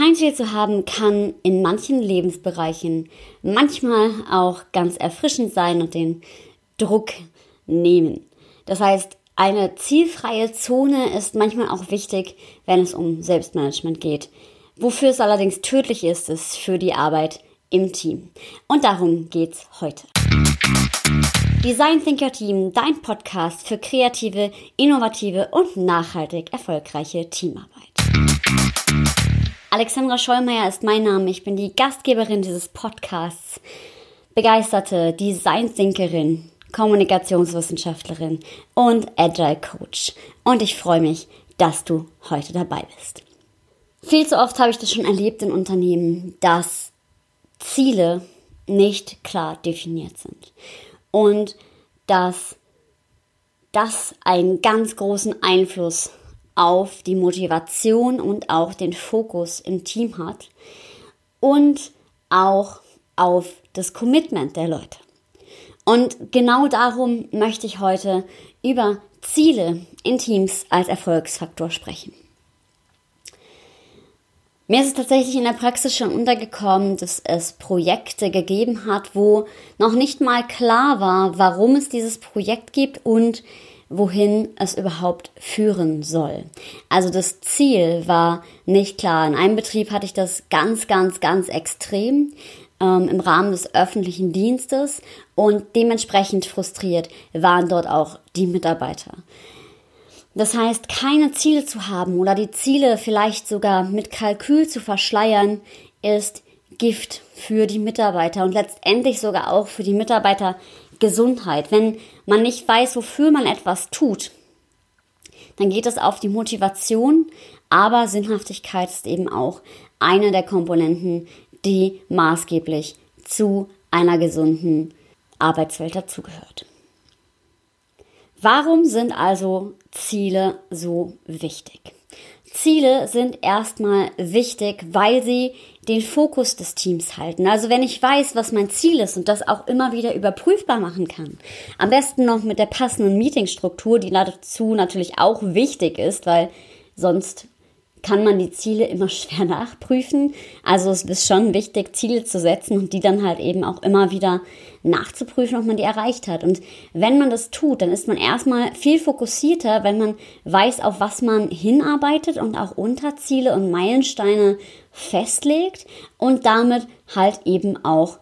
kein Ziel zu haben kann in manchen Lebensbereichen manchmal auch ganz erfrischend sein und den Druck nehmen. Das heißt, eine zielfreie Zone ist manchmal auch wichtig, wenn es um Selbstmanagement geht. Wofür es allerdings tödlich ist, ist für die Arbeit im Team. Und darum geht's heute. Design Thinker Team, dein Podcast für kreative, innovative und nachhaltig erfolgreiche Teamarbeit. Alexandra Schollmeier ist mein Name. Ich bin die Gastgeberin dieses Podcasts. Begeisterte Design Thinkerin, Kommunikationswissenschaftlerin und Agile Coach. Und ich freue mich, dass du heute dabei bist. Viel zu oft habe ich das schon erlebt in Unternehmen, dass Ziele nicht klar definiert sind und dass das einen ganz großen Einfluss auf die Motivation und auch den Fokus im Team hat und auch auf das Commitment der Leute. Und genau darum möchte ich heute über Ziele in Teams als Erfolgsfaktor sprechen. Mir ist es tatsächlich in der Praxis schon untergekommen, dass es Projekte gegeben hat, wo noch nicht mal klar war, warum es dieses Projekt gibt und wohin es überhaupt führen soll. Also das Ziel war nicht klar. In einem Betrieb hatte ich das ganz, ganz, ganz extrem ähm, im Rahmen des öffentlichen Dienstes und dementsprechend frustriert waren dort auch die Mitarbeiter. Das heißt, keine Ziele zu haben oder die Ziele vielleicht sogar mit Kalkül zu verschleiern, ist Gift für die Mitarbeiter und letztendlich sogar auch für die Mitarbeitergesundheit. Wenn man nicht weiß, wofür man etwas tut, dann geht es auf die Motivation, aber Sinnhaftigkeit ist eben auch eine der Komponenten, die maßgeblich zu einer gesunden Arbeitswelt dazugehört. Warum sind also Ziele so wichtig? Ziele sind erstmal wichtig, weil sie den Fokus des Teams halten. Also wenn ich weiß, was mein Ziel ist und das auch immer wieder überprüfbar machen kann. Am besten noch mit der passenden Meetingstruktur, die dazu natürlich auch wichtig ist, weil sonst kann man die Ziele immer schwer nachprüfen. Also es ist schon wichtig, Ziele zu setzen und die dann halt eben auch immer wieder nachzuprüfen, ob man die erreicht hat. Und wenn man das tut, dann ist man erstmal viel fokussierter, wenn man weiß, auf was man hinarbeitet und auch Unterziele und Meilensteine festlegt und damit halt eben auch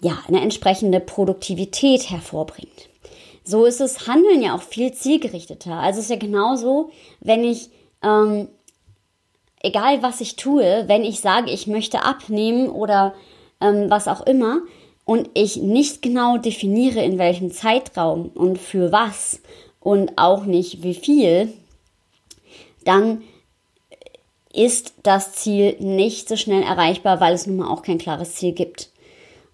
ja, eine entsprechende Produktivität hervorbringt. So ist das Handeln ja auch viel zielgerichteter. Also es ist ja genauso, wenn ich ähm, egal was ich tue, wenn ich sage, ich möchte abnehmen oder ähm, was auch immer und ich nicht genau definiere, in welchem Zeitraum und für was und auch nicht wie viel, dann ist das Ziel nicht so schnell erreichbar, weil es nun mal auch kein klares Ziel gibt.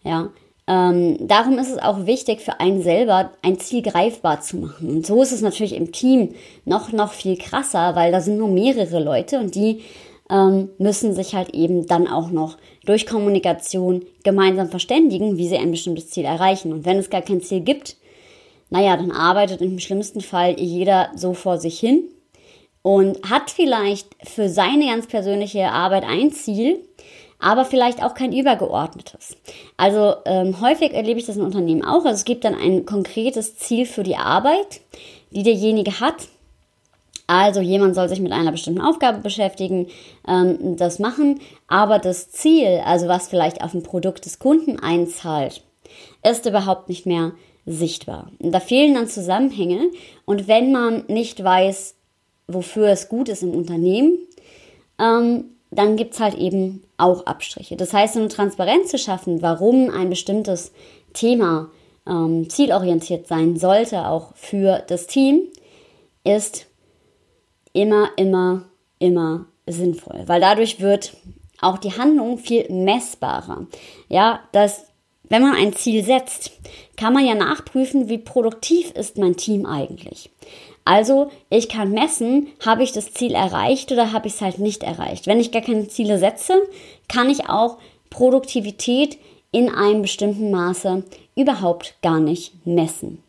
Ja, ähm, darum ist es auch wichtig für einen selber, ein Ziel greifbar zu machen. Und so ist es natürlich im Team noch, noch viel krasser, weil da sind nur mehrere Leute und die ähm, müssen sich halt eben dann auch noch durch Kommunikation gemeinsam verständigen, wie sie ein bestimmtes Ziel erreichen. Und wenn es gar kein Ziel gibt, naja, dann arbeitet im schlimmsten Fall jeder so vor sich hin und hat vielleicht für seine ganz persönliche Arbeit ein Ziel, aber vielleicht auch kein übergeordnetes. Also ähm, häufig erlebe ich das in Unternehmen auch. Also es gibt dann ein konkretes Ziel für die Arbeit, die derjenige hat. Also jemand soll sich mit einer bestimmten Aufgabe beschäftigen, ähm, das machen, aber das Ziel, also was vielleicht auf ein Produkt des Kunden einzahlt, ist überhaupt nicht mehr sichtbar. Da fehlen dann Zusammenhänge und wenn man nicht weiß, wofür es gut ist im Unternehmen, ähm, dann gibt es halt eben auch Abstriche. Das heißt, eine Transparenz zu schaffen, warum ein bestimmtes Thema ähm, zielorientiert sein sollte, auch für das Team, ist immer, immer, immer sinnvoll, weil dadurch wird auch die Handlung viel messbarer. Ja, das, wenn man ein Ziel setzt, kann man ja nachprüfen, wie produktiv ist mein Team eigentlich. Also ich kann messen, habe ich das Ziel erreicht oder habe ich es halt nicht erreicht. Wenn ich gar keine Ziele setze, kann ich auch Produktivität in einem bestimmten Maße überhaupt gar nicht messen.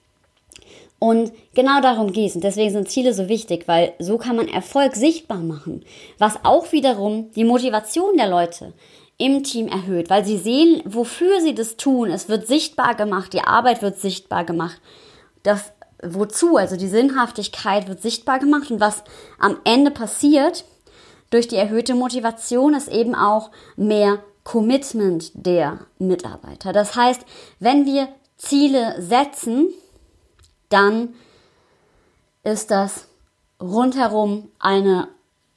Und genau darum geht es. Und deswegen sind Ziele so wichtig, weil so kann man Erfolg sichtbar machen. Was auch wiederum die Motivation der Leute im Team erhöht, weil sie sehen, wofür sie das tun. Es wird sichtbar gemacht, die Arbeit wird sichtbar gemacht. Das wozu, also die Sinnhaftigkeit wird sichtbar gemacht und was am Ende passiert durch die erhöhte Motivation ist eben auch mehr Commitment der Mitarbeiter. Das heißt, wenn wir Ziele setzen, dann ist das rundherum eine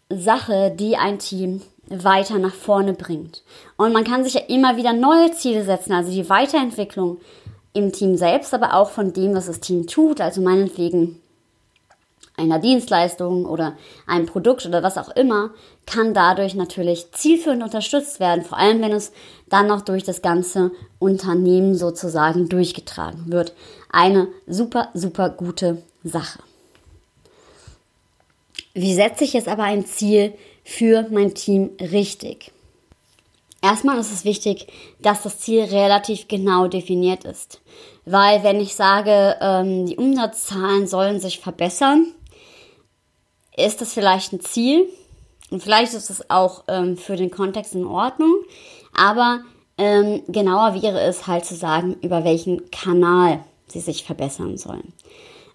Sache, die ein Team weiter nach vorne bringt. Und man kann sich ja immer wieder neue Ziele setzen, also die Weiterentwicklung im Team selbst, aber auch von dem, was das Team tut, also meinetwegen einer Dienstleistung oder einem Produkt oder was auch immer, kann dadurch natürlich zielführend unterstützt werden, vor allem wenn es dann noch durch das ganze Unternehmen sozusagen durchgetragen wird. Eine super, super gute Sache. Wie setze ich jetzt aber ein Ziel für mein Team richtig? Erstmal ist es wichtig, dass das Ziel relativ genau definiert ist. Weil wenn ich sage, ähm, die Umsatzzahlen sollen sich verbessern, ist das vielleicht ein Ziel. Und vielleicht ist es auch ähm, für den Kontext in Ordnung. Aber ähm, genauer wäre es halt zu sagen, über welchen Kanal sie sich verbessern sollen.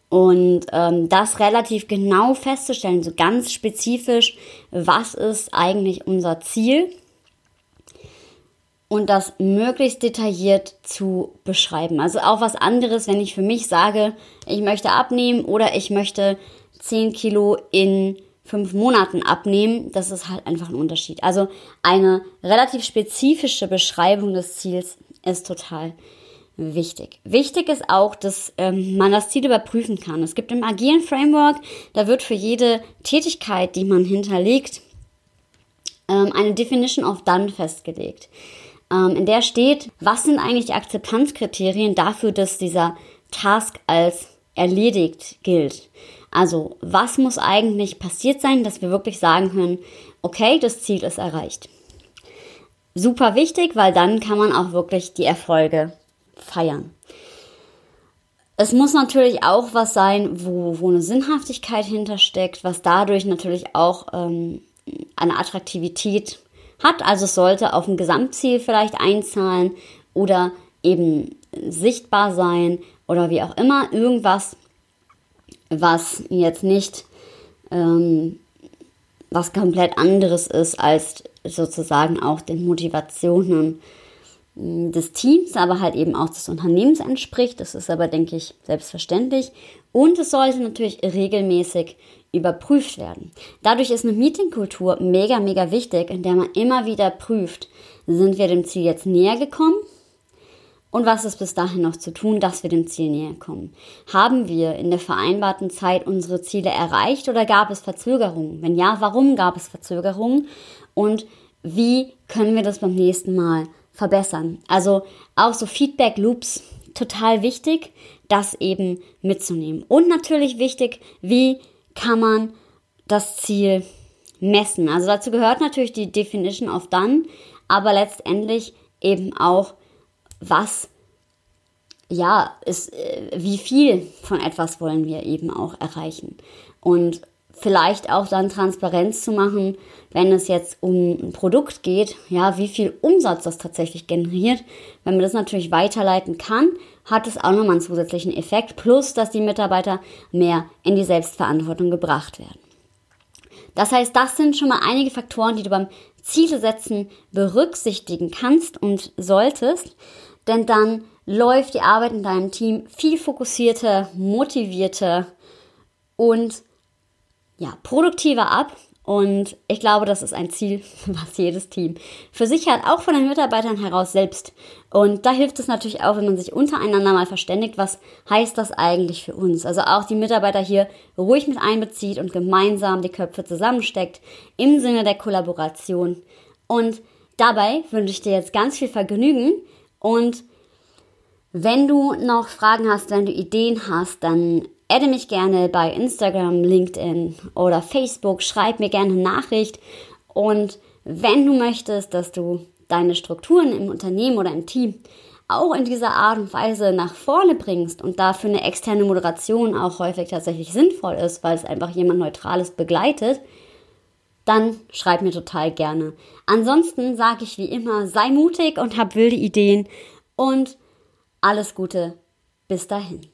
Und ähm, das relativ genau festzustellen, so ganz spezifisch, was ist eigentlich unser Ziel und das möglichst detailliert zu beschreiben. Also auch was anderes, wenn ich für mich sage, ich möchte abnehmen oder ich möchte 10 Kilo in fünf Monaten abnehmen, das ist halt einfach ein Unterschied. Also eine relativ spezifische Beschreibung des Ziels ist total wichtig. Wichtig ist auch, dass ähm, man das Ziel überprüfen kann. Es gibt im agilen Framework, da wird für jede Tätigkeit, die man hinterlegt, ähm, eine Definition of Done festgelegt in der steht, was sind eigentlich die Akzeptanzkriterien dafür, dass dieser Task als erledigt gilt. Also, was muss eigentlich passiert sein, dass wir wirklich sagen können, okay, das Ziel ist erreicht. Super wichtig, weil dann kann man auch wirklich die Erfolge feiern. Es muss natürlich auch was sein, wo, wo eine Sinnhaftigkeit hintersteckt, was dadurch natürlich auch ähm, eine Attraktivität hat. Also es sollte auf ein Gesamtziel vielleicht einzahlen oder eben sichtbar sein oder wie auch immer. Irgendwas, was jetzt nicht ähm, was komplett anderes ist als sozusagen auch den Motivationen hm, des Teams, aber halt eben auch des Unternehmens entspricht. Das ist aber, denke ich, selbstverständlich. Und es sollte natürlich regelmäßig überprüft werden. Dadurch ist eine Meetingkultur mega, mega wichtig, in der man immer wieder prüft, sind wir dem Ziel jetzt näher gekommen? Und was ist bis dahin noch zu tun, dass wir dem Ziel näher kommen? Haben wir in der vereinbarten Zeit unsere Ziele erreicht oder gab es Verzögerungen? Wenn ja, warum gab es Verzögerungen? Und wie können wir das beim nächsten Mal verbessern? Also auch so Feedback Loops total wichtig, das eben mitzunehmen. Und natürlich wichtig, wie kann man das Ziel messen. Also dazu gehört natürlich die Definition of Done, aber letztendlich eben auch, was, ja, ist, äh, wie viel von etwas wollen wir eben auch erreichen. Und vielleicht auch dann Transparenz zu machen, wenn es jetzt um ein Produkt geht, ja, wie viel Umsatz das tatsächlich generiert. Wenn man das natürlich weiterleiten kann, hat es auch nochmal einen zusätzlichen Effekt, plus dass die Mitarbeiter mehr in die Selbstverantwortung gebracht werden. Das heißt, das sind schon mal einige Faktoren, die du beim Ziele setzen berücksichtigen kannst und solltest, denn dann läuft die Arbeit in deinem Team viel fokussierter, motivierter und ja, produktiver ab und ich glaube, das ist ein Ziel, was jedes Team für sich hat, auch von den Mitarbeitern heraus selbst. Und da hilft es natürlich auch, wenn man sich untereinander mal verständigt, was heißt das eigentlich für uns. Also auch die Mitarbeiter hier ruhig mit einbezieht und gemeinsam die Köpfe zusammensteckt im Sinne der Kollaboration. Und dabei wünsche ich dir jetzt ganz viel Vergnügen und wenn du noch Fragen hast, wenn du Ideen hast, dann adde mich gerne bei Instagram, LinkedIn oder Facebook, schreib mir gerne eine Nachricht und wenn du möchtest, dass du deine Strukturen im Unternehmen oder im Team auch in dieser Art und Weise nach vorne bringst und dafür eine externe Moderation auch häufig tatsächlich sinnvoll ist, weil es einfach jemand Neutrales begleitet, dann schreib mir total gerne. Ansonsten sage ich wie immer, sei mutig und hab wilde Ideen und alles Gute. Bis dahin.